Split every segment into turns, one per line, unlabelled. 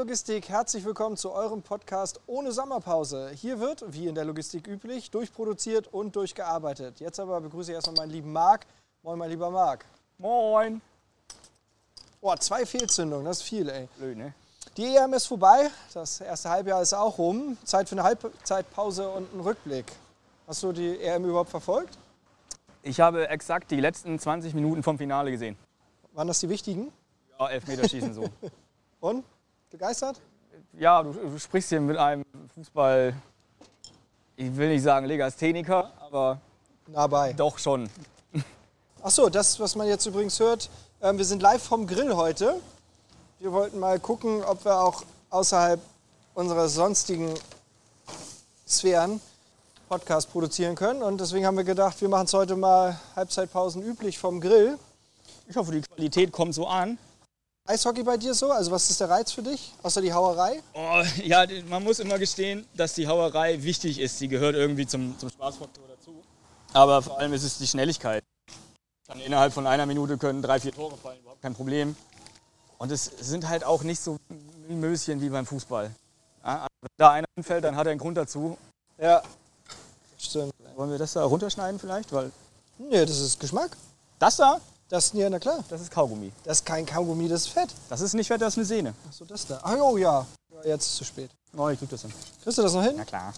Logistik, herzlich willkommen zu eurem Podcast ohne Sommerpause. Hier wird, wie in der Logistik üblich, durchproduziert und durchgearbeitet. Jetzt aber begrüße ich erstmal meinen lieben Marc. Moin, mein lieber Marc.
Moin.
Boah, zwei Fehlzündungen, das ist viel, ey.
Blöd, ne?
Die EM ist vorbei, das erste Halbjahr ist auch rum. Zeit für eine Halbzeitpause und einen Rückblick. Hast du die EM überhaupt verfolgt?
Ich habe exakt die letzten 20 Minuten vom Finale gesehen.
Waren das die wichtigen?
Ja, Elfmeterschießen so.
Und? Begeistert?
Ja, du, du sprichst hier mit einem Fußball, ich will nicht sagen Legastheniker, aber
Nah bei.
doch schon.
Ach so, das, was man jetzt übrigens hört, ähm, wir sind live vom Grill heute. Wir wollten mal gucken, ob wir auch außerhalb unserer sonstigen Sphären Podcast produzieren können. Und deswegen haben wir gedacht, wir machen es heute mal Halbzeitpausen üblich vom Grill.
Ich hoffe, die Qualität kommt so an.
Eishockey bei dir so? Also was ist der Reiz für dich? Außer die Hauerei?
Oh, ja, man muss immer gestehen, dass die Hauerei wichtig ist. Sie gehört irgendwie zum, zum Spaßfaktor dazu. Aber vor allem ist es die Schnelligkeit. Dann innerhalb von einer Minute können drei, vier Tore fallen, überhaupt kein Problem. Und es sind halt auch nicht so Möschen wie beim Fußball. Ja, also wenn da einer hinfällt, dann hat er einen Grund dazu.
Ja. Stimmt.
Wollen wir das da runterschneiden vielleicht? Weil
Nee, das ist Geschmack.
das da,
Das, ja, na klar.
das ist Kaugummi.
Das ist kein Kaugummi, das ist Fett.
Das ist nicht fett, das ist eine Sehne.
Ach so, das da. Ach, oh ja. ja. Jetzt ist es zu spät.
Oh, ich krieg das hin.
Kriegst du das noch hin?
Na klar.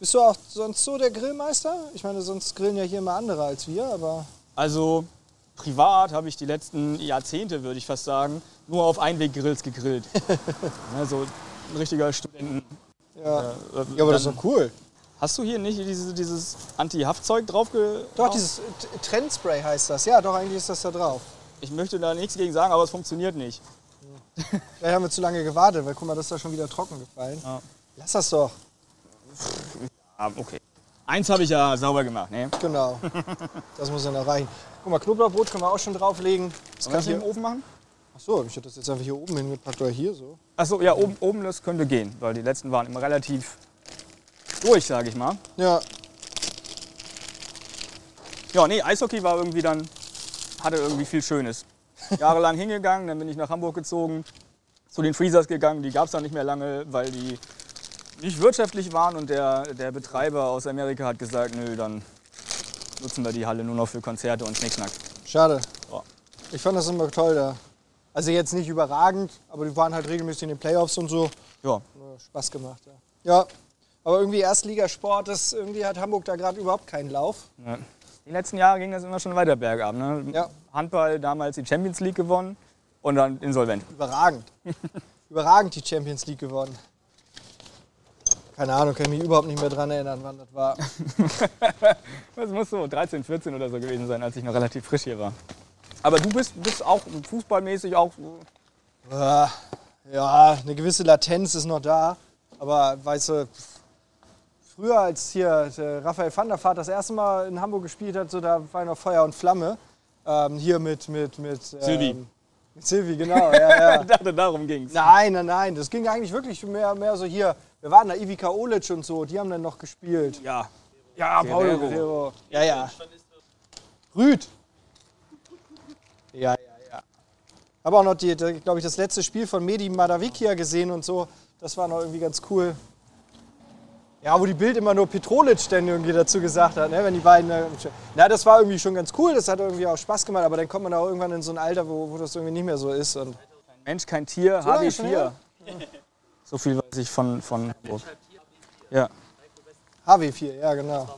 Bist du auch sonst so der Grillmeister? Ich meine, sonst grillen ja hier immer andere als wir, aber
Also privat habe ich die letzten Jahrzehnte, würde ich fast sagen, nur auf Einweggrills gegrillt. ja, so ein richtiger Studenten.
ja.
äh,
Ja, aber das ist doch cool.
Hast du hier nicht dieses, dieses Anti-Haftzeug drauf? ge-
Doch, dieses Trendspray heißt das. Ja, doch, eigentlich ist das da drauf.
Ich möchte da nichts gegen sagen, aber es funktioniert nicht.
Vielleicht haben wir zu lange gewartet, weil guck mal, das ist da schon wieder trocken gefallen.
Ja.
Lass das doch.
Ah, okay. Eins habe ich ja sauber gemacht, ne?
Genau. Das muss ja noch reichen. Guck mal, Knoblauchbrot können wir auch schon drauflegen. Das
Kann
kann
ich hier im. Ofen machen?
Achso, ich hätte das jetzt einfach hier oben hingepackt oder hier so.
Achso, ja, oben, oben das könnte gehen, weil die letzten waren immer relativ durch, sage ich mal.
Ja,
Ja, nee, Eishockey war irgendwie dann, hatte irgendwie viel Schönes. Jahrelang hingegangen, dann bin ich nach Hamburg gezogen, zu den Freezers gegangen, die gab es dann nicht mehr lange, weil die nicht wirtschaftlich waren und der, der Betreiber aus Amerika hat gesagt, nö, dann nutzen wir die Halle nur noch für Konzerte und Schnickschnack.
schade.
Ja.
Ich fand das immer toll da. Also jetzt nicht überragend, aber die waren halt regelmäßig in den Playoffs und so.
Ja,
Spaß gemacht, ja. Ja, aber irgendwie Erstligasport, das irgendwie hat Hamburg da gerade überhaupt keinen Lauf.
ne. die letzten Jahre ging das immer schon weiter bergab. Ne?
Ja.
Handball damals die Champions League gewonnen und dann insolvent.
Überragend. Überragend die Champions League gewonnen. Keine Ahnung, kann ich mich überhaupt nicht mehr dran erinnern, wann das war.
Das muss so 13, 14 oder so gewesen sein, als ich noch relativ frisch hier war. Aber du bist, bist auch fußballmäßig auch so
Ja, eine gewisse Latenz ist noch da. Aber weißt du, früher als hier der Raphael van der Vaart das erste Mal in Hamburg gespielt hat, so, da war noch Feuer und Flamme. Ähm, hier mit, mit, mit ähm,
Silvi.
Mit Silvi, genau. Ja, ja.
Ich dachte, darum ging's.
Nein, nein, nein. Das ging eigentlich wirklich mehr, mehr so hier. Wir waren da, Ivica Olic und so, die haben dann noch gespielt.
Ja.
Ja, Paulo
Guerrero.
Guerrero. Ja, ja. Rüd. Ja, ja, ja. Habe auch noch, die, glaube ich, das letzte Spiel von Medi Madavikia gesehen und so. Das war noch irgendwie ganz cool. Ja, wo die Bild immer nur Petrolic dann irgendwie dazu gesagt hat, ne? wenn die beiden. Na, das war irgendwie schon ganz cool, das hat irgendwie auch Spaß gemacht, aber dann kommt man auch irgendwann in so ein Alter, wo, wo das irgendwie nicht mehr so ist. Und
Mensch, kein Tier,
schon
HW4.
her?
So viel weiß ich von, von Hamburg. Ja.
HW4, ja, genau.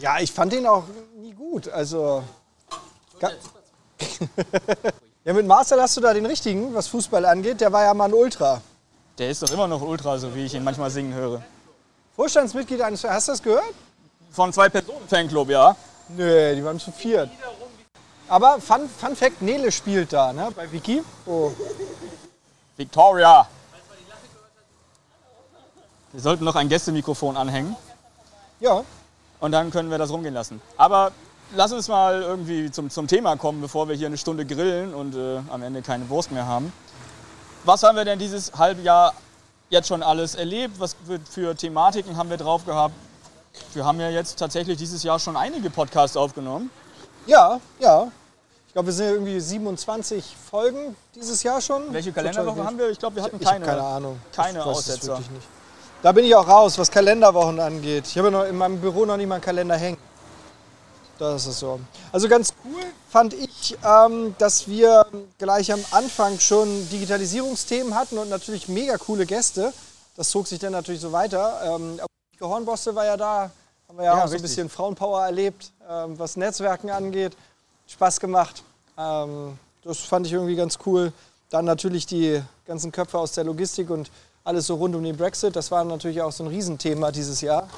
Ja, ich fand den auch nie gut. Also. Ja, mit Marcel hast du da den richtigen, was Fußball angeht. Der war ja mal ein Ultra.
Der ist doch immer noch Ultra, so wie ich ihn manchmal singen höre.
Vorstandsmitglied eines. Hast du das gehört?
Von zwei Personen Fanclub, ja.
Nö, die waren zu viert. Aber Fun, Fun Fact: Nele spielt da, ne? Bei Wiki. Oh.
Victoria. Wir sollten noch ein Gästemikrofon anhängen
Ja,
und dann können wir das rumgehen lassen. Aber lass uns mal irgendwie zum, zum Thema kommen, bevor wir hier eine Stunde grillen und äh, am Ende keine Wurst mehr haben. Was haben wir denn dieses Halbjahr jetzt schon alles erlebt? Was für, Thematiken haben wir drauf gehabt? Wir haben ja jetzt tatsächlich dieses Jahr schon einige Podcasts aufgenommen.
ja, ja. Ich glaube, wir sind ja irgendwie 27 Folgen dieses Jahr schon.
Welche Kalenderwoche haben wir? Ich glaube, wir hatten
Ich
keine.
habe keine Ahnung.
keine
ich
Aussetzer.
Da bin ich auch raus, was Kalenderwochen angeht. Ich habe ja noch in meinem Büro noch nicht mal einen Kalender hängen. Das ist so. Also ganz cool fand ich, ähm, dass wir gleich am Anfang schon Digitalisierungsthemen hatten und natürlich mega coole Gäste. Das zog sich dann natürlich so weiter. Ähm, aber die Hornbosse war ja da, haben wir ja,
Ja,
auch so ein bisschen Frauenpower erlebt, ähm, was Netzwerken angeht. Spaß gemacht. Ähm, das fand ich irgendwie ganz cool. Dann natürlich die ganzen Köpfe aus der Logistik und alles so rund um den Brexit. Das war natürlich auch so ein Riesenthema dieses Jahr. Ähm,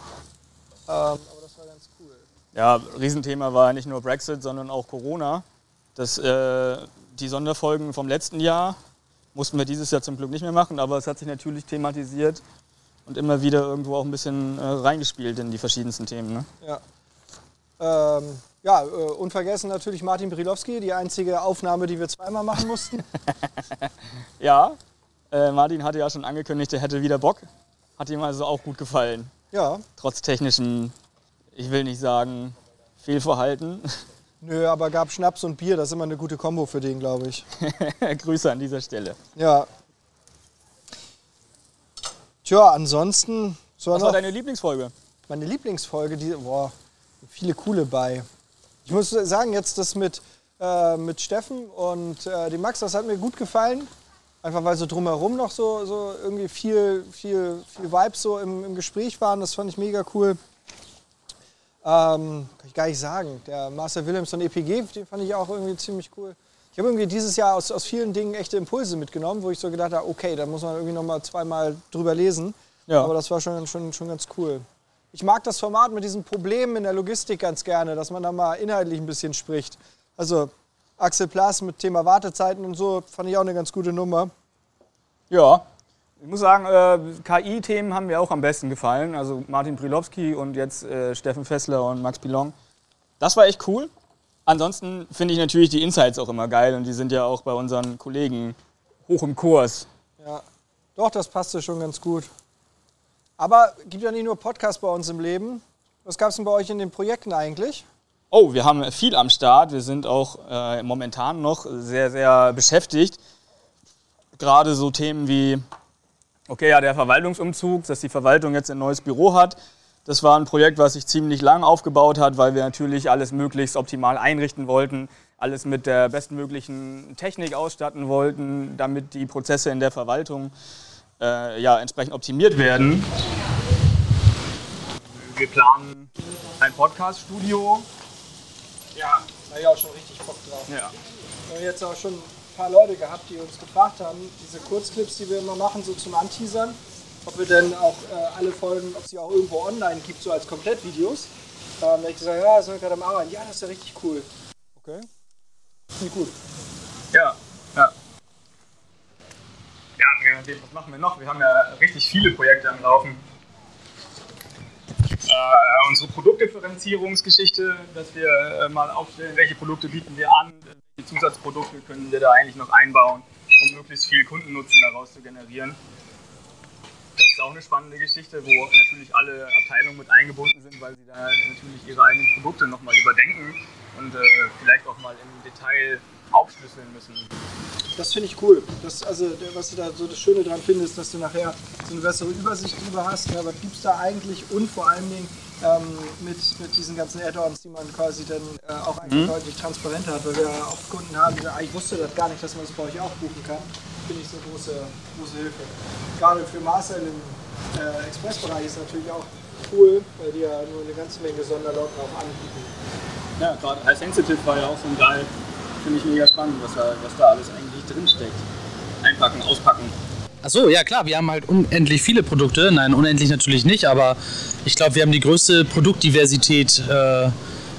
aber das war ganz cool.
Ja, Riesenthema war nicht nur Brexit, sondern auch Corona. Das, äh, die Sonderfolgen vom letzten Jahr mussten wir dieses Jahr zum Glück nicht mehr machen, aber es hat sich natürlich thematisiert und immer wieder irgendwo auch ein bisschen äh, reingespielt in die verschiedensten Themen. Ne?
Ja, ähm, ja äh, unvergessen natürlich Martin Brilowski, die einzige Aufnahme, die wir zweimal machen mussten.
Ja, äh, Martin hatte ja schon angekündigt, er hätte wieder Bock. Hat ihm also auch gut gefallen.
ja,
Trotz technischen, ich will nicht sagen, Fehlverhalten.
nö, aber gab Schnaps und Bier, das ist immer eine gute Kombo für den, glaube ich.
Grüße an dieser Stelle.
Ja. Tja, ansonsten, so
Was war deine Lieblingsfolge?
meine Lieblingsfolge, die, boah, viele coole bei. Ich muss sagen, jetzt das mit, äh, mit Steffen und äh, dem Max, das hat mir gut gefallen. Einfach weil so drumherum noch so, so irgendwie viel, viel, viel Vibes so im, im Gespräch waren. Das fand ich mega cool. Ähm, kann ich gar nicht sagen. Der Marcel Wilhelmsson EPG, den fand ich auch irgendwie ziemlich cool. Ich habe irgendwie dieses Jahr aus, aus vielen Dingen echte Impulse mitgenommen, wo ich so gedacht habe, okay, da muss man irgendwie noch mal zweimal drüber lesen.
Ja.
Aber das war schon, schon, schon ganz cool. Ich mag das Format mit diesen Problemen in der Logistik ganz gerne, dass man da mal inhaltlich ein bisschen spricht. Also Axel Plas mit Thema Wartezeiten und so fand ich auch eine ganz gute Nummer.
Ja, ich muss sagen, äh, KI-Themen haben mir auch am besten gefallen. Also Martin Brilowski und jetzt äh, Steffen Fessler und Max Pilon. Das war echt cool. Ansonsten finde ich natürlich die Insights auch immer geil und die sind ja auch bei unseren Kollegen hoch im Kurs.
Ja, doch, das passte schon ganz gut. Aber gibt ja nicht nur Podcasts bei uns im Leben. Was gab es denn bei euch in den Projekten eigentlich?
Oh, wir haben viel am Start. Wir sind auch äh, momentan noch sehr, sehr beschäftigt. Gerade so Themen wie, okay, ja, der Verwaltungsumzug, dass die Verwaltung jetzt ein neues Büro hat. Das war ein Projekt, was sich ziemlich lang aufgebaut hat, weil wir natürlich alles möglichst optimal einrichten wollten, alles mit der bestmöglichen Technik ausstatten wollten, damit die Prozesse in der Verwaltung äh, ja, entsprechend optimiert werden. Wir planen ein Podcast-Studio.
Ja, da habe ich auch schon richtig Bock drauf.
Ja.
Wir haben jetzt auch schon paar Leute gehabt, die uns gefragt haben, diese Kurzclips, die wir immer machen, so zum Anteasern, ob wir denn auch äh, alle Folgen, ob sie auch irgendwo online gibt, so als Komplettvideos. Ähm, da habe ich gesagt, ja, das sind wir gerade am Arbeiten. Ja, das ist ja richtig cool. Okay. Finde ich gut.
Ja, ja. Ja, was machen wir noch? Wir haben ja richtig viele Projekte am Laufen. Äh, unsere Produktdifferenzierungsgeschichte, dass wir äh, mal aufstellen, welche Produkte bieten wir an, welche Zusatzprodukte können wir da eigentlich noch einbauen, um möglichst viel Kundennutzen daraus zu generieren. Das ist auch eine spannende Geschichte, wo natürlich alle Abteilungen mit eingebunden sind, weil sie da natürlich ihre eigenen Produkte nochmal überdenken und äh, vielleicht auch mal im Detail aufschlüsseln müssen.
Das finde ich cool. Das, also, der- was du da so das Schöne daran findest, dass du nachher so eine bessere Übersicht drüber hast. Ja, was gibt es da eigentlich? Und vor allen Dingen ähm, mit, mit diesen ganzen Add-ons, die man quasi dann äh, auch eigentlich deutlich transparenter hat. Weil wir ja oft Kunden haben, die sagen, ah, ich wusste das gar nicht, dass man das bei euch auch buchen kann. Finde ich so eine große, große Hilfe. Gerade für Marcel im äh, Expressbereich ist natürlich auch cool, weil die ja nur eine ganze Menge Sonderlotten auch anbieten.
Ja, gerade High Sensitive war ja auch so ein geil. Finde ich mega spannend, was da, was da alles eigentlich drinsteckt. Einpacken, auspacken.
Ach so, ja klar, wir haben halt unendlich viele Produkte. Nein, unendlich natürlich nicht, aber ich glaube, wir haben die größte Produktdiversität äh,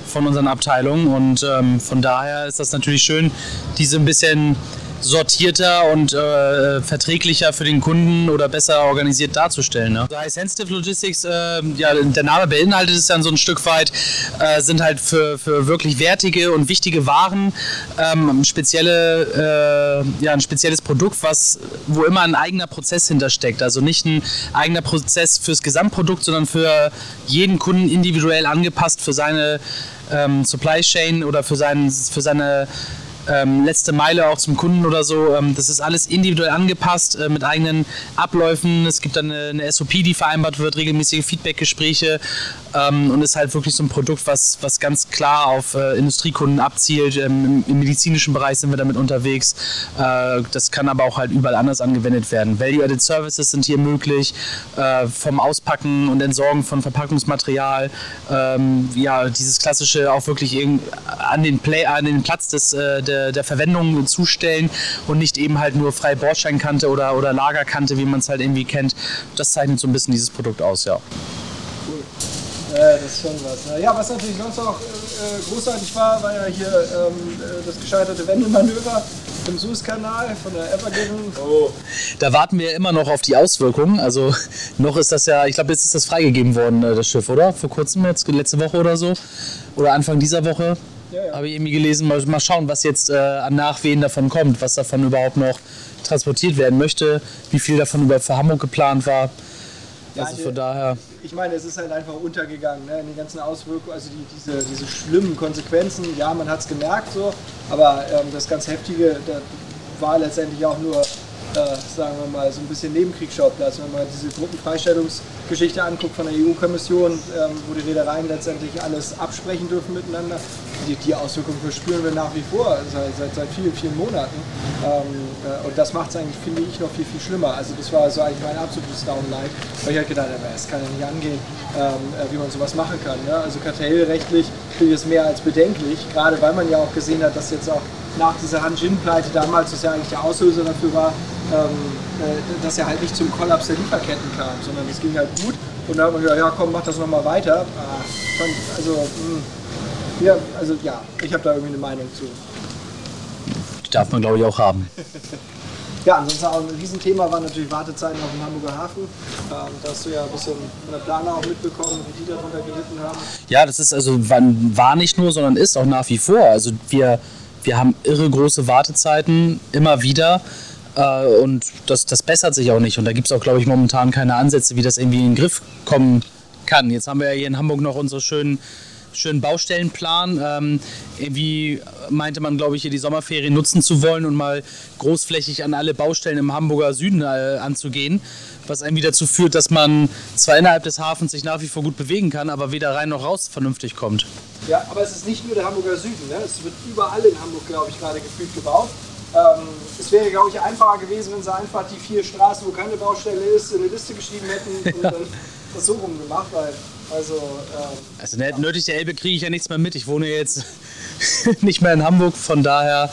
von unseren Abteilungen und ähm, von daher ist das natürlich schön, diese ein bisschen sortierter und äh, verträglicher für den Kunden oder besser organisiert darzustellen. Ne? Also High Sensitive Logistics, äh, ja, der Name beinhaltet es dann so ein Stück weit, äh, sind halt für, für wirklich wertige und wichtige Waren ähm, spezielle, äh, ja, ein spezielles Produkt, was, wo immer ein eigener Prozess hintersteckt. Also nicht ein eigener Prozess fürs Gesamtprodukt, sondern für jeden Kunden individuell angepasst für seine ähm, Supply Chain oder für, seinen, für seine ähm, letzte Meile auch zum Kunden oder so. Ähm, das ist alles individuell angepasst äh, mit eigenen Abläufen. Es gibt dann eine, eine SOP, die vereinbart wird, regelmäßige Feedbackgespräche ähm, und ist halt wirklich so ein Produkt, was, was ganz klar auf äh, Industriekunden abzielt. Ähm, im, im, medizinischen Bereich sind wir damit unterwegs. Äh, das kann aber auch halt überall anders angewendet werden. Value-Added Services sind hier möglich, äh, vom Auspacken und Entsorgen von Verpackungsmaterial. Ähm, ja, dieses klassische auch wirklich an den, Play, an den Platz des, äh, der, der Verwendung zustellen und nicht eben halt nur freie Bordsteinkante oder, oder Lagerkante, wie man es halt irgendwie kennt. Das zeichnet so ein bisschen dieses Produkt aus, ja.
Ja, das ist schon was. Ne? Ja, was natürlich sonst auch äh, großartig war, war ja hier ähm, äh, das gescheiterte Wendemanöver im Suezkanal von der Evergiven.
Oh. Da warten wir immer noch auf die Auswirkungen. Also noch ist das ja, ich glaube, jetzt ist das freigegeben worden, äh, das Schiff, oder? Vor kurzem, jetzt letzte Woche oder so. Oder Anfang dieser Woche. Ja, ja. Habe ich irgendwie gelesen. Mal, mal schauen, was jetzt äh, an Nachwehen davon kommt, was davon überhaupt noch transportiert werden möchte, wie viel davon überhaupt für Hamburg geplant war.
Ja, also von daher. Ich meine, es ist halt einfach untergegangen, ne, in den ganzen Auswirkungen, also die, diese, diese schlimmen Konsequenzen. Ja, man hat es gemerkt so, aber ähm, das ganz Heftige das war letztendlich auch nur äh, sagen wir mal, so ein bisschen Nebenkriegsschauplatz. Wenn man diese Gruppenfreistellungsgeschichte anguckt von der EU-Kommission, ähm, wo die Reedereien letztendlich alles absprechen dürfen miteinander, die, die Auswirkungen verspüren wir nach wie vor seit, seit, seit vielen, vielen Monaten. Ähm, äh, und das macht es eigentlich, finde ich, noch viel, viel schlimmer. Also das war so eigentlich mein absolutes Downlight, weil ich halt gedacht habe, es kann ja nicht angehen, ähm, äh, wie man sowas machen kann. Ne? Also kartellrechtlich finde ich es mehr als bedenklich, gerade weil man ja auch gesehen hat, dass jetzt auch nach dieser Hanjin-Pleite damals, das ja eigentlich der Auslöser dafür war, dass er halt nicht zum Kollaps der Lieferketten kam, sondern es ging halt gut. Und dann haben wir gesagt, ja komm, mach das nochmal weiter. Ah, also, mh, hm, ja, also ja, ich habe da irgendwie eine Meinung zu.
Die darf man glaube ich auch haben.
ja, ansonsten auch ein Riesenthema waren natürlich Wartezeiten auf dem Hamburger Hafen. Ähm, da hast du ja ein bisschen von der Planer auch mitbekommen, wie die darunter gelitten haben.
Ja, das ist also war nicht nur, sondern ist auch nach wie vor. Also wir wir haben irre große Wartezeiten immer wieder. Äh, und das, das bessert sich auch nicht. Und da gibt es auch, glaube ich, momentan keine Ansätze, wie das irgendwie in den Griff kommen kann. Jetzt haben wir ja hier in Hamburg noch unsere schönen schönen Baustellenplan. Ähm, irgendwie meinte man, glaube ich, hier die Sommerferien nutzen zu wollen und mal großflächig an alle Baustellen im Hamburger Süden äh, anzugehen. Was irgendwie dazu führt, dass man zwar innerhalb des Hafens sich nach wie vor gut bewegen kann, aber weder rein noch raus vernünftig kommt.
Ja, aber es ist nicht nur der Hamburger Süden. Ne? Es wird überall in Hamburg, glaube ich, gerade gefühlt gebaut. Ähm, es wäre, glaube ich, einfacher gewesen, wenn sie einfach die vier Straßen, wo keine Baustelle ist, in eine Liste geschrieben hätten und ja. dann das so rum gemacht. Weil, also, ähm,
also ne, nördlich der Elbe kriege ich ja nichts mehr mit. Ich wohne jetzt nicht mehr in Hamburg, von daher.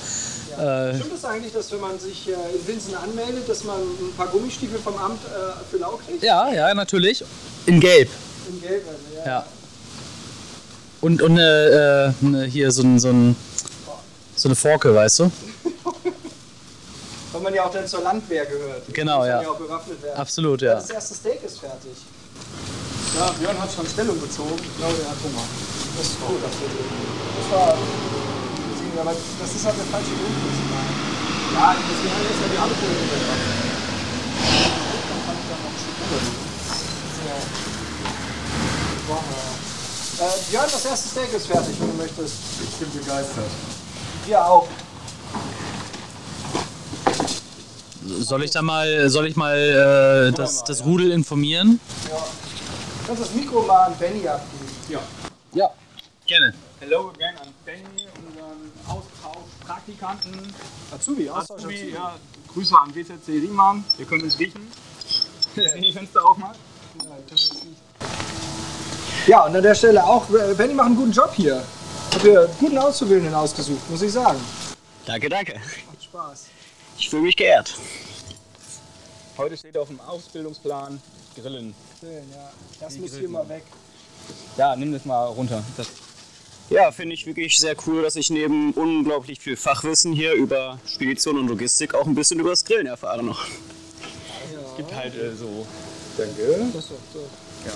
Ja. Äh, Stimmt es eigentlich, dass wenn man sich äh, in Winsen anmeldet, dass man ein paar Gummistiefel vom Amt äh, für Lau kriegt?
Ja, ja, natürlich. In Gelb.
In Gelb, also, ja. ja.
Und, und eine, äh, eine, hier so, ein, so, ein, so eine Forke, weißt du?
Weil man ja auch dann zur Landwehr gehört.
Genau, ja.
ja auch bewaffnet werden.
Absolut, ja.
Das erste Steak ist fertig. Ja, Björn hat schon Stellung bezogen. Ich glaube, er hat Hunger. Das ist gut. Das, war. Das ist halt der falsche Grundprinzip. Ja, deswegen haben wir jetzt ja die Abendbrühe gemacht. Dann fand ich dann noch ein Stück So. Äh, Björn, das erste Steak ist fertig, wenn du möchtest.
Ich bin begeistert.
Wir auch.
Soll ich da mal, soll ich mal äh, das, das Rudel informieren?
Ja. Du kannst das Mikro mal an Benny abgeben.
Ja.
Ja, gerne.
Hello again an Benny, unseren Austauschpraktikanten.
Azubi,
Austausch Azubi, ja. Grüße an WZC Riemann. Wir können uns riechen. Die Fenster auch mal. Ja,
und an der Stelle auch, Benny macht einen guten Job hier. Habt ihr guten Auszubildenden ausgesucht, muss ich sagen.
Danke, danke.
Macht Spaß.
Ich fühle mich geehrt.
Heute steht auf dem Ausbildungsplan Grillen.
Grillen, ja. Das muss hier mal weg.
Ja, nimm das mal runter. Das
ja, finde ich wirklich sehr cool, dass ich neben unglaublich viel Fachwissen hier über Spedition und Logistik auch ein bisschen über das Grillen erfahre noch. Ja.
Es gibt halt äh, so.
Danke. Das ist doch so. Ja.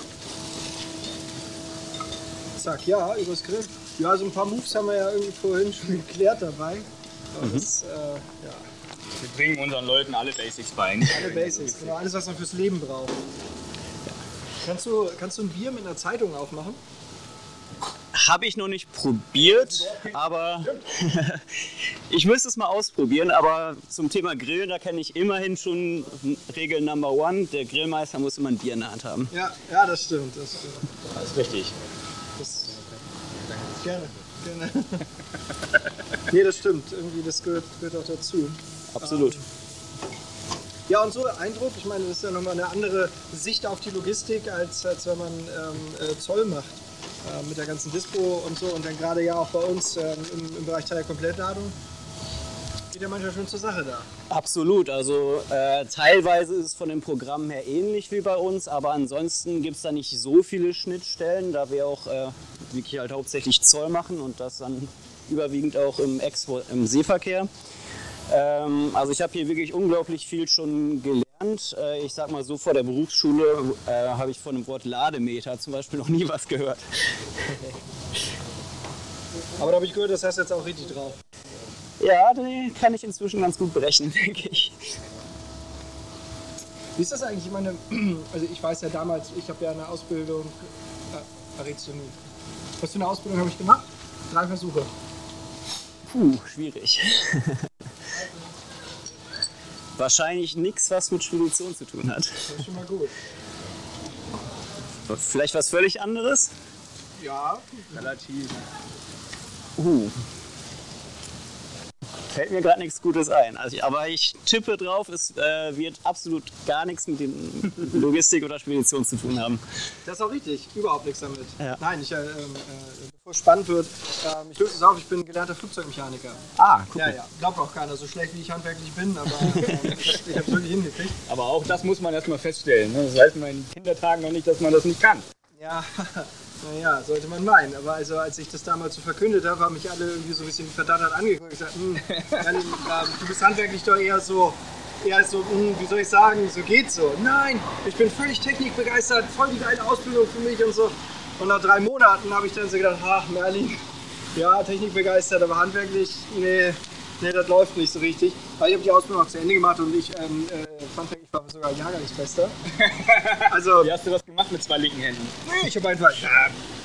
Zack, ja, übers Grill. Ja, so ein paar Moves haben wir ja irgendwie vorhin schon geklärt dabei. Mhm. Das, äh, ja.
Wir bringen unseren Leuten alle Basics bei.
Alle Basics, genau, alles, was man fürs Leben braucht. Kannst, du, kannst du ein Bier mit einer Zeitung aufmachen?
Habe ich noch nicht probiert, aber ich müsste es mal ausprobieren. Aber zum Thema Grillen, da kenne ich immerhin schon Regel Number One. Der Grillmeister muss immer ein Bier in der Hand haben.
Ja, ja, das stimmt. Das stimmt.
Das ist richtig.
Gerne, gerne. nee, das stimmt. Irgendwie, das gehört, gehört auch dazu.
Absolut.
Ja, und so Eindruck, ich meine, das ist ja nochmal eine andere Sicht auf die Logistik, als, als wenn man ähm, äh, Zoll macht. Äh, mit der ganzen Dispo und so. Und dann gerade ja auch bei uns ähm, im, im Bereich Teilkomplettladung. Geht ja manchmal schon zur Sache da.
Absolut. Also äh, teilweise ist es von dem Programm her ähnlich wie bei uns, aber ansonsten gibt es da nicht so viele Schnittstellen, da wir auch äh, wirklich halt hauptsächlich Zoll machen und das dann überwiegend auch im, Export, im Seeverkehr. Ähm, also ich habe hier wirklich unglaublich viel schon gelernt. Äh, ich sag mal so, vor der Berufsschule äh, habe ich von dem Wort Lademeter zum Beispiel noch nie was gehört.
Aber da habe ich gehört, das hast du jetzt auch richtig drauf.
Ja, die kann ich inzwischen ganz gut berechnen, denke ich.
Wie ist das eigentlich? Ich meine, also ich weiß ja damals, ich habe ja eine Ausbildung, äh. Was für eine Ausbildung habe ich gemacht? Drei Versuche.
Puh, schwierig. Wahrscheinlich nichts, was mit Spedition zu tun hat.
Das ist schon mal gut.
Vielleicht was völlig anderes?
Ja,
Relativ.
Uh. Fällt mir gerade nichts Gutes ein. Also, ich- aber ich tippe drauf, es äh, wird absolut gar nichts mit dem Logistik oder Spedition zu tun haben.
das ist auch richtig. Überhaupt nichts damit.
Ja.
Nein, ich, äh, äh, bevor es spannend wird, ähm, ich löse es auf, ich bin gelernter Flugzeugmechaniker.
Ah, guck
Ja, ja. Glaubt auch keiner, so schlecht wie ich handwerklich bin, aber ähm, ich habe es wirklich hingekriegt.
Aber auch das muss man erstmal feststellen. Ne? Das weiß man in Kindertagen noch nicht, dass man das nicht kann.
Ja, naja, sollte man meinen. Aber also, als ich das damals so verkündet habe, haben mich alle irgendwie so ein bisschen verdattert angeguckt. Ich gesagt, ähm, du bist handwerklich doch eher so, eher so, hm, wie soll ich sagen, so geht's so. Nein, ich bin völlig technikbegeistert, voll die geile Ausbildung für mich und so. Und nach drei Monaten habe ich dann so gedacht, ach Merlin, ja, technikbegeistert, aber handwerklich, nee, nee, das läuft nicht so richtig. Aber ich habe die Ausbildung auch zu Ende gemacht und ich ähm, äh, fand, ich war sogar Jahrgangsbester. Also,
Wie hast du das gemacht mit zwei linken Händen?
Nee, ich habe einfach, ja,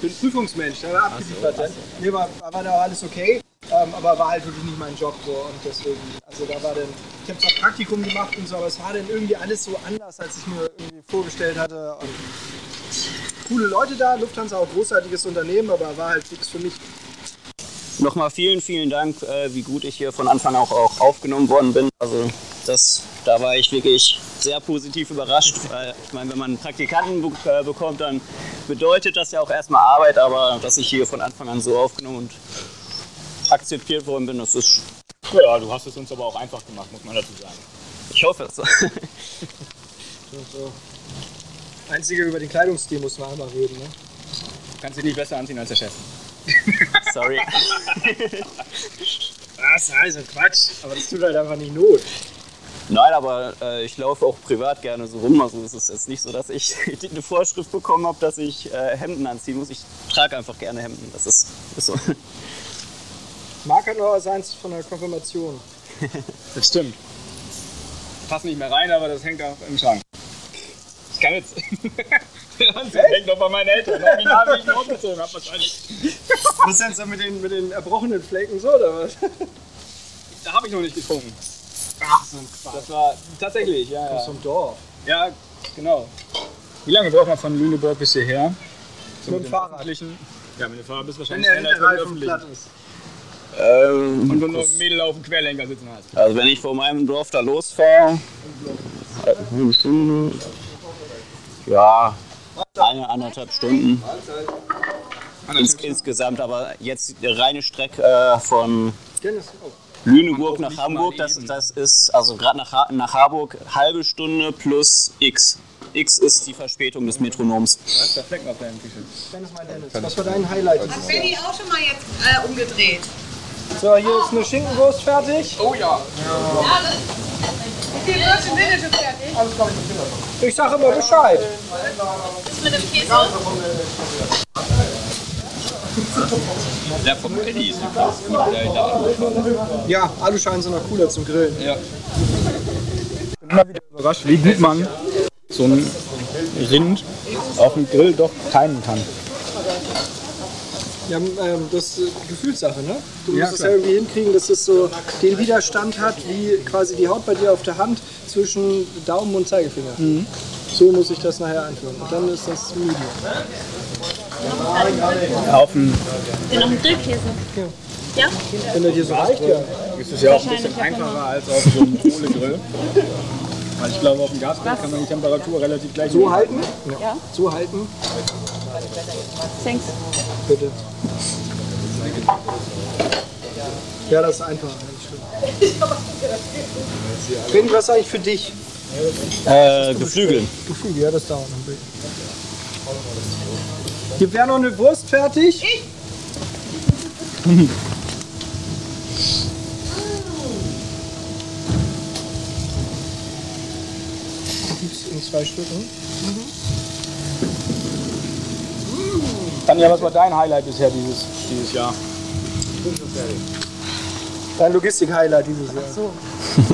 bin Prüfungsmensch, der war abgeliefert. ne? Mir war, war da alles okay, ähm, aber war halt wirklich nicht mein Job so und deswegen, also da war dann, ich habe zwar Praktikum gemacht und so, aber es war dann irgendwie alles so anders, als ich mir irgendwie vorgestellt hatte und coole Leute da, Lufthansa auch großartiges Unternehmen, aber war halt nichts für mich.
Nochmal vielen, vielen Dank, äh, wie gut ich hier von Anfang auch, auch aufgenommen worden bin. Also das, da war ich wirklich sehr positiv überrascht. Weil, ich meine, wenn man einen Praktikanten be äh, bekommt, dann bedeutet das ja auch erstmal Arbeit, aber dass ich hier von Anfang an so aufgenommen und akzeptiert worden bin, das ist,
Ja, du hast es uns aber auch einfach gemacht, muss man dazu sagen.
ich hoffe es.
So. Einzige über den Kleidungsstil muss man einmal reden. Ne?
Du kannst dich nicht besser anziehen als der Chef.
Sorry.
Was? Also Quatsch. Aber das tut halt einfach nicht Not.
Nein, aber äh, ich laufe auch privat gerne so rum. Also es ist jetzt nicht so, dass ich eine Vorschrift bekommen habe, dass ich äh, Hemden anziehen muss. Ich trage einfach gerne Hemden. Das ist, ist so.
Marc hat noch eins von der Konfirmation.
Das stimmt. Passt nicht mehr rein, aber das hängt auch im Schrank. Ich kann jetzt. Das hängt doch bei meinen Eltern. Original, wie ich ihn aufgezogen habe, wahrscheinlich.
Was ist denn so mit den, mit den erbrochenen Flecken so oder was?
Da habe ich noch nicht getrunken.
Ach, so ein Quatsch.
Das war tatsächlich, ja. ja.
Vom Dorf.
Ja, genau. Wie lange braucht man von Lüneburg bis hierher? Zum
Mit dem Fahrrad.
Ja, mit dem Fahrrad bist du
Wenn
wahrscheinlich
der
schneller als mit dem öffentlichen.
platt ist.
Ähm,
Und wenn du ein Mädel auf dem Querlenker sitzen hast.
also wenn ich vor meinem Dorf da losfahre, äh, eine halbe Stunde, ja, eine, anderthalb Stunden ins, insgesamt. Aber jetzt die reine Strecke äh, von. Lüneburg nach Hamburg, das, das ist, also gerade nach, Ha- nach Harburg, halbe Stunde plus X. X ist die Verspätung des Metronoms.
Da ist der Flecken auf deinem T-Shirt.
Dennis, mein Dennis. Was war dein Highlight
Hat? Benny auch schon mal jetzt äh, umgedreht?
So, hier ist eine Schinkenwurst fertig.
Oh ja.
Wie sind schon fertig?
Ich sage immer Bescheid.
Ist mit dem Käse?
Der vom Eddie ist der in der Alu.
Ja, Aluscheinen sind noch cooler zum Grillen.
Ja.
immer wieder überrascht, wie gut man so ein Rind auf dem Grill doch timen kann.
Ja, ähm, das ist Gefühlssache, ne? Du
Ja,
musst es
klar.
ja irgendwie hinkriegen, dass es so den Widerstand hat, wie quasi die Haut bei dir auf der Hand zwischen Daumen und Zeigefinger.
Mhm.
So muss ich das nachher anführen. Und dann ist das Medium.
Auf dem
noch Grillkäse. Ja?
Wenn der dir so reicht, ja.
ist es ja auch ein bisschen einfacher als auf so einem Kohlegrill. Weil ich glaube, auf dem Gasgrill kann man die Temperatur relativ gleich
So halten? Ja. So halten,
Thanks.
bitte. Ja, das ist stimmt. René, was eigentlich für dich?
Äh, Geflügel.
Gefühl, ja, das dauert noch ein bisschen. Hier wäre noch eine Wurst fertig. Gibt's in zwei Stücken.
Tanja, was war dein Highlight bisher dieses, dieses Jahr?
Dein Logistik-Highlight dieses Jahr.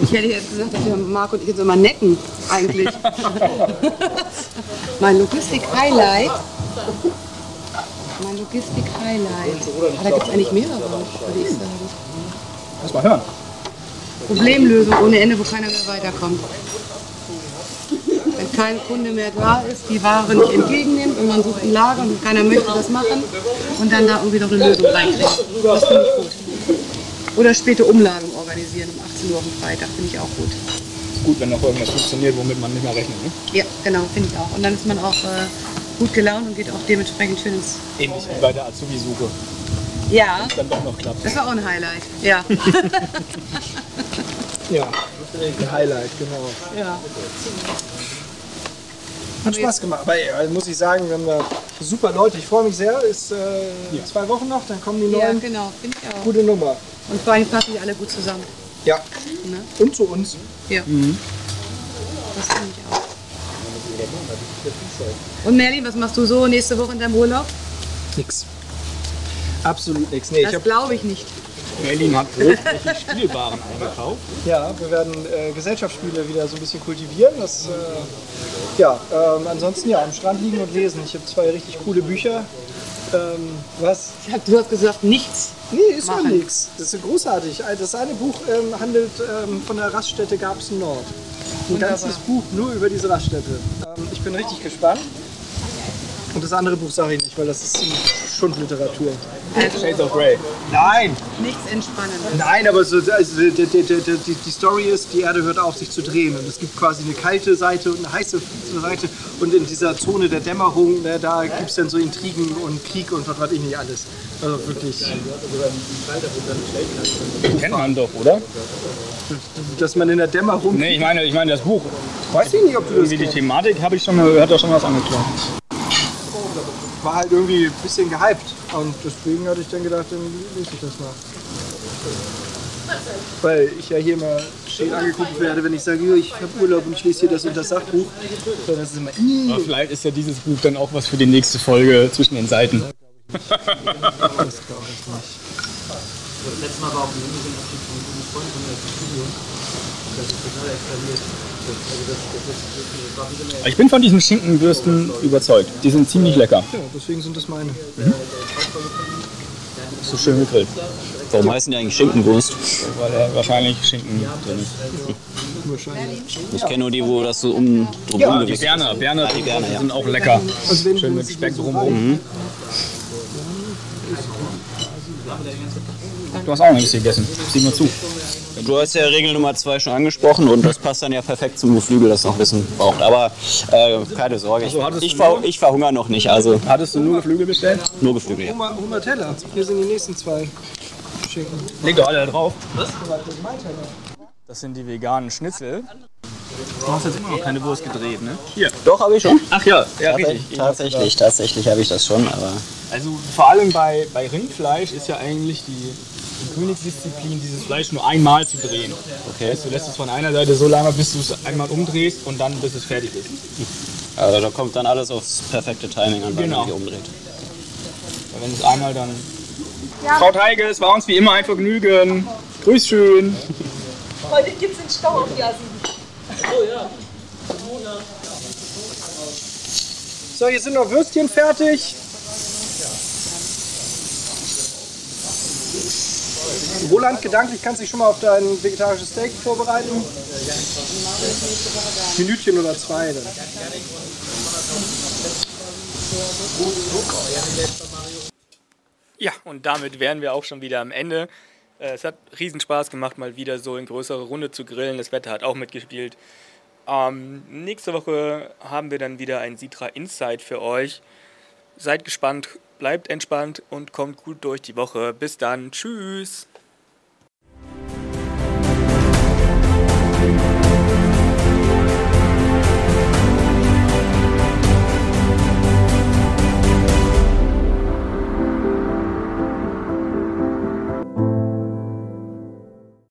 Ich hätte jetzt gesagt, dass wir Marc und ich uns immer necken, eigentlich. mein Logistik-Highlight. Mein Logistik-Highlight. Ah, da gibt es eigentlich mehrere, würde ich sagen.
Lass mal hören.
Problemlösung ohne Ende, wo keiner mehr weiterkommt. Kein Kunde mehr da ist, die Ware nicht entgegennimmt und man sucht ein Lager und keiner möchte das machen und dann da irgendwie noch eine Lösung reinkriegt. Das finde ich gut. Oder späte Umlagen organisieren um 18 Uhr dem Freitag, finde ich auch gut.
Ist gut, wenn noch irgendwas funktioniert, womit man nicht mehr rechnet. Ne?
Ja, genau, finde ich auch. Und dann ist man auch äh, gut gelaunt und geht auch dementsprechend schön ins.
Ähnlich wie bei der Azubi-Suche.
Ja,
Dann doch noch klappt.
das war auch ein Highlight. Ja.
Ja, ein Highlight, genau.
ja.
Hat Spaß gemacht. Aber äh, muss ich sagen, wir haben da super Leute. Ich freue mich sehr. Ist äh, zwei Wochen noch, dann kommen die
ja,
neuen.
genau, finde ich auch.
Gute Nummer.
Und vor allem passen die alle gut zusammen.
Ja.
Ne?
Und zu uns.
Ja. Das finde ich auch. Und Merlin, was machst du so nächste Woche in deinem Urlaub?
Nix. Absolut nichts. Nee, ich
Das glaube ich nicht.
Merlin hat großflächig Spielwaren eingekauft.
ja, wir werden äh, Gesellschaftsspiele wieder so ein bisschen kultivieren. Das, äh, ja, ähm, ansonsten ja, am Strand liegen und lesen. Ich habe zwei richtig coole Bücher. Ähm, was?
Ich hab, du hast gesagt, nichts.
Nee, ist ja
Machen.
nichts. Das ist großartig. Das eine Buch ähm, handelt ähm, von der Raststätte Garbsen Nord. Ein ganzes Buch nur über diese Raststätte. Ähm, ich bin richtig gespannt. Und das andere Buch sage ich nicht, weil das ist Schundliteratur.
Shades of Grey.
Nein!
Nichts Entspannendes.
Nein, aber so, also, die, die, die, die, die Story ist, die Erde hört auf sich zu drehen. Und es gibt quasi eine kalte Seite und eine heiße Seite. Und in dieser Zone der Dämmerung, ne, da gibt es dann so Intrigen und Krieg und was weiß ich nicht alles. Also wirklich,
Kennt man doch, oder?
dass man in der Dämmerung.
Nee, ich meine, ich meine das Buch.
Weiß ich nicht, ob du das
die. Thematik habe ich schon mal gehört, da schon was angeklagt.
War halt irgendwie ein bisschen gehypt. Und deswegen hatte ich dann gedacht, dann lese ich das mal. Weil ich ja hier mal schön angeguckt werde, wenn ich sage, "Jo, ich habe Urlaub und ich lese hier das und das Sachbuch. Dann ist es immer, "Ih."
Aber vielleicht ist ja dieses Buch dann auch was für die nächste Folge zwischen den Seiten. Ich bin von diesen Schinkenwürsten überzeugt. Die sind ziemlich lecker.
ja, deswegen sind das meine.
So schön gegrillt.
Warum heißen die eigentlich Schinkenwurst?
Weil da wahrscheinlich Schinken drin ist.
Wahrscheinlich.
Ich kenne nur die, wo das so um drum
Die
rumgewickelt
Berner, Berner
die Berner, ja.
sind auch lecker.
Also
Schön mit Speck drumherum. Du hast auch noch nichts gegessen. Sieh mal zu.
Du hast ja Regel Nummer 2 schon angesprochen und das passt dann ja perfekt zum Geflügel, das noch Wissen braucht. Aber äh, keine Sorge, ich,
Also
ich, ver ich verhungere noch nicht, also
Hattest du nur Geflügel bestellt?
nur Geflügel. Ja.
Hol mal, hol mal Teller. Hier sind die nächsten zwei Schinken.
Leg doch alle da drauf. Was? Das sind die veganen Schnitzel. Du hast jetzt immer noch keine Wurst gedreht, ne? Hier.
Doch, habe ich schon.
Ach ja, ja,
Tats-
richtig.
Tatsächlich, tatsächlich habe ich das schon, aber
Also vor allem bei, bei Rindfleisch ist ja eigentlich die, die Königsdisziplin, dieses Fleisch nur einmal zu drehen.
okay.
Du lässt es von einer Seite so lange, bis du es einmal umdrehst und dann bis es fertig ist.
Also da kommt dann alles aufs perfekte Timing an, wenn
Genau.
man die umdreht.
Weil wenn es einmal dann... Frau Teige, es war uns wie immer ein Vergnügen. Grüß schön.
Heute gibt's den Stau auf die A7.
So, hier sind noch Würstchen fertig. Roland, gedanklich kannst du dich schon mal auf dein vegetarisches Steak vorbereiten. Minütchen oder zwei dann.
Ja, und damit wären wir auch schon wieder am Ende. Äh, Es hat riesen Spaß gemacht, mal wieder so in größere Runde zu grillen. Das Wetter hat auch mitgespielt. Ähm, nächste Woche haben wir dann wieder ein Sitra Insight für euch. Seid gespannt, bleibt entspannt und kommt gut durch die Woche. Bis dann. Tschüss.